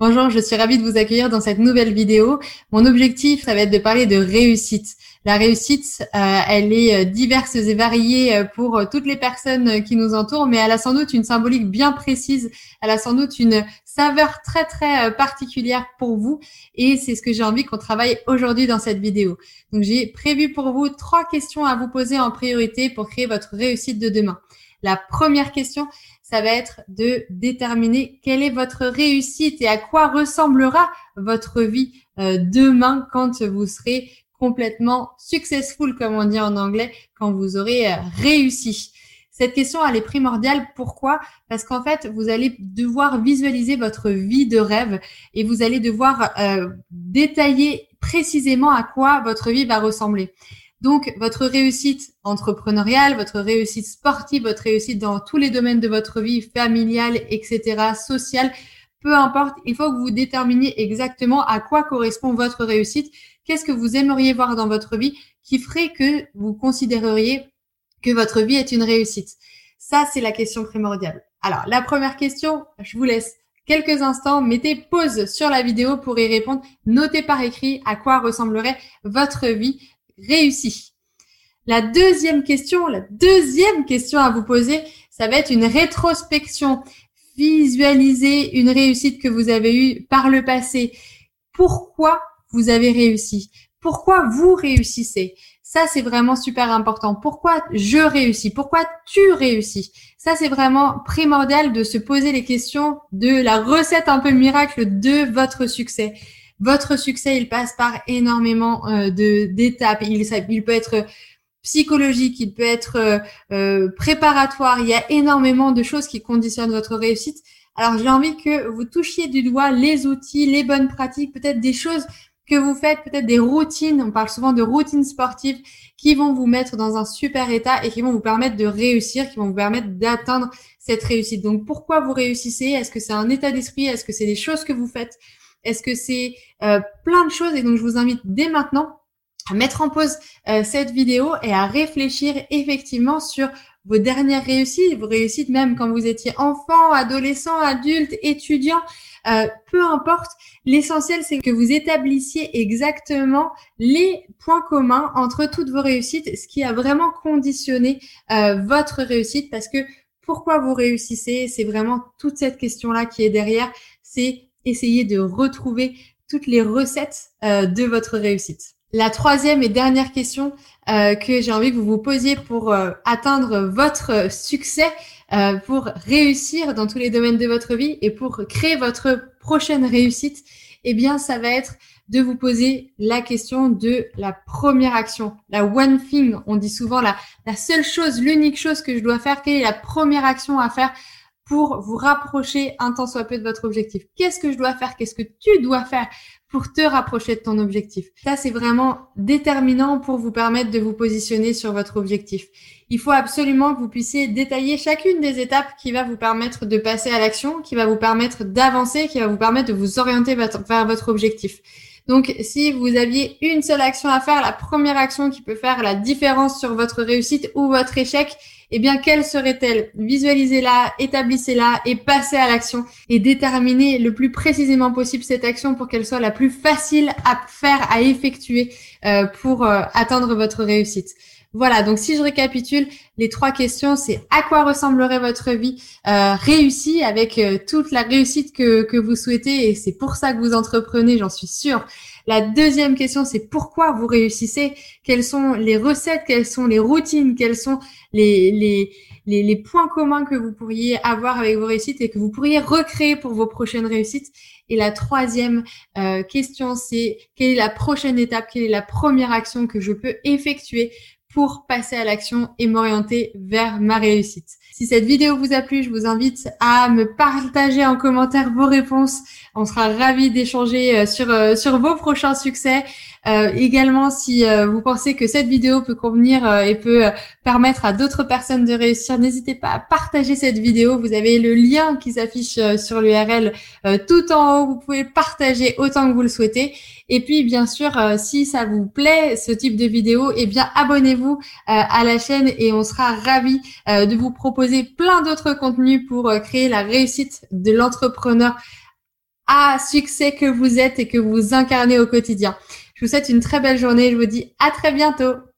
Bonjour, je suis ravie de vous accueillir dans cette nouvelle vidéo. Mon objectif, ça va être de parler de réussite. La réussite, euh, elle est euh, diverse et variée euh, pour toutes les personnes qui nous entourent, mais elle a sans doute une symbolique bien précise. Elle a sans doute une saveur très très particulière pour vous, et c'est ce que j'ai envie qu'on travaille aujourd'hui dans cette vidéo. Donc j'ai prévu pour vous trois questions à vous poser en priorité pour créer votre réussite de demain. La première question, ça va être de déterminer quelle est votre réussite et à quoi ressemblera votre vie euh, demain quand vous serez complètement successful, comme on dit en anglais, quand vous aurez euh, réussi. Cette question, elle est primordiale. Pourquoi? Parce qu'en fait, vous allez devoir visualiser votre vie de rêve et vous allez devoir euh, détailler précisément à quoi votre vie va ressembler. Donc, votre réussite entrepreneuriale, votre réussite sportive, votre réussite dans tous les domaines de votre vie, familiale, etc., sociale, peu importe, il faut que vous déterminiez exactement à quoi correspond votre réussite, qu'est-ce que vous aimeriez voir dans votre vie qui ferait que vous considéreriez que votre vie est une réussite? Ça, c'est la question primordiale. Alors, la première question, je vous laisse quelques instants, mettez pause sur la vidéo pour y répondre. Notez par écrit à quoi ressemblerait votre vie réussi. La deuxième question, la deuxième question à vous poser, ça va être une rétrospection. Visualiser une réussite que vous avez eue par le passé. Pourquoi vous avez réussi? Pourquoi vous réussissez? Ça, c'est vraiment super important. Pourquoi je réussis? Pourquoi tu réussis? Ça, c'est vraiment primordial de se poser les questions de la recette un peu miracle de votre succès. Votre succès, il passe par énormément euh, d'étapes. Il, peut être psychologique, il peut être euh, euh, préparatoire. Il y a énormément de choses qui conditionnent votre réussite. Alors j'ai envie que vous touchiez du doigt les outils, les bonnes pratiques, peut-être des choses que vous faites, peut-être des routines. On parle souvent de routines sportives qui vont vous mettre dans un super état et qui vont vous permettre de réussir, qui vont vous permettre d'atteindre cette réussite. Donc pourquoi vous réussissez? Est-ce que c'est un état d'esprit? Est-ce que c'est des choses que vous faites? Est-ce que c'est euh, plein de choses? Et donc, je vous invite dès maintenant à mettre en pause euh, cette vidéo et à réfléchir effectivement sur vos dernières réussites, vos réussites même quand vous étiez enfant, adolescent, adulte, étudiant, euh, peu importe. L'essentiel, c'est que vous établissiez exactement les points communs entre toutes vos réussites, ce qui a vraiment conditionné votre réussite, parce que pourquoi vous réussissez, c'est vraiment toute cette question-là qui est derrière. C'est essayer de retrouver toutes les recettes euh, de votre réussite. La troisième et dernière question euh, que j'ai envie que vous vous posiez pour euh, atteindre votre succès, pour réussir dans tous les domaines de votre vie et pour créer votre prochaine réussite, eh bien, ça va être de vous poser la question de la première action, la one thing. On dit souvent la, la seule chose, l'unique chose que je dois faire. Quelle est la première action à faire pour vous rapprocher un temps soit peu de votre objectif. Qu'est-ce que je dois faire? Qu'est-ce que tu dois faire pour te rapprocher de ton objectif? Ça, c'est vraiment déterminant pour vous permettre de vous positionner sur votre objectif. Il faut absolument que vous puissiez détailler chacune des étapes qui va vous permettre de passer à l'action, qui va vous permettre d'avancer, qui va vous permettre de vous orienter vers votre objectif. Donc, si vous aviez une seule action à faire, la première action qui peut faire la différence sur votre réussite ou votre échec, eh bien, quelle serait-elle? Visualisez-la, établissez-la et passez à l'action et déterminez le plus précisément possible cette action pour qu'elle soit la plus facile à faire, à effectuer euh, pour euh, atteindre votre réussite. Voilà, donc si je récapitule, les trois questions, c'est à quoi ressemblerait votre vie euh, réussie avec toute la réussite que, que vous souhaitez et c'est pour ça que vous entreprenez, j'en suis sûre. La deuxième question, c'est pourquoi vous réussissez? Quelles sont les recettes? Quelles sont les routines? Quels sont les, les, les, points communs que vous pourriez avoir avec vos réussites et que vous pourriez recréer pour vos prochaines réussites? Et la troisième euh, question, c'est quelle est la prochaine étape? Quelle est la première action que je peux effectuer pour passer à l'action et m'orienter vers ma réussite. Si cette vidéo vous a plu, je vous invite à me partager en commentaire vos réponses. On sera ravis d'échanger euh, sur, euh, sur vos prochains succès. Euh, également, si vous pensez que cette vidéo peut convenir et peut permettre à d'autres personnes de réussir, n'hésitez pas à partager cette vidéo. Vous avez le lien qui s'affiche sur l'URL tout en haut. Vous pouvez partager autant que vous le souhaitez. Et puis, bien sûr, si ça vous plaît, ce type de vidéo, eh bien, abonnez-vous à la chaîne et on sera ravis de vous proposer plein d'autres contenus pour euh, créer la réussite de l'entrepreneur à succès que vous êtes et que vous incarnez au quotidien. Je vous souhaite une très belle journée. Je vous dis à très bientôt.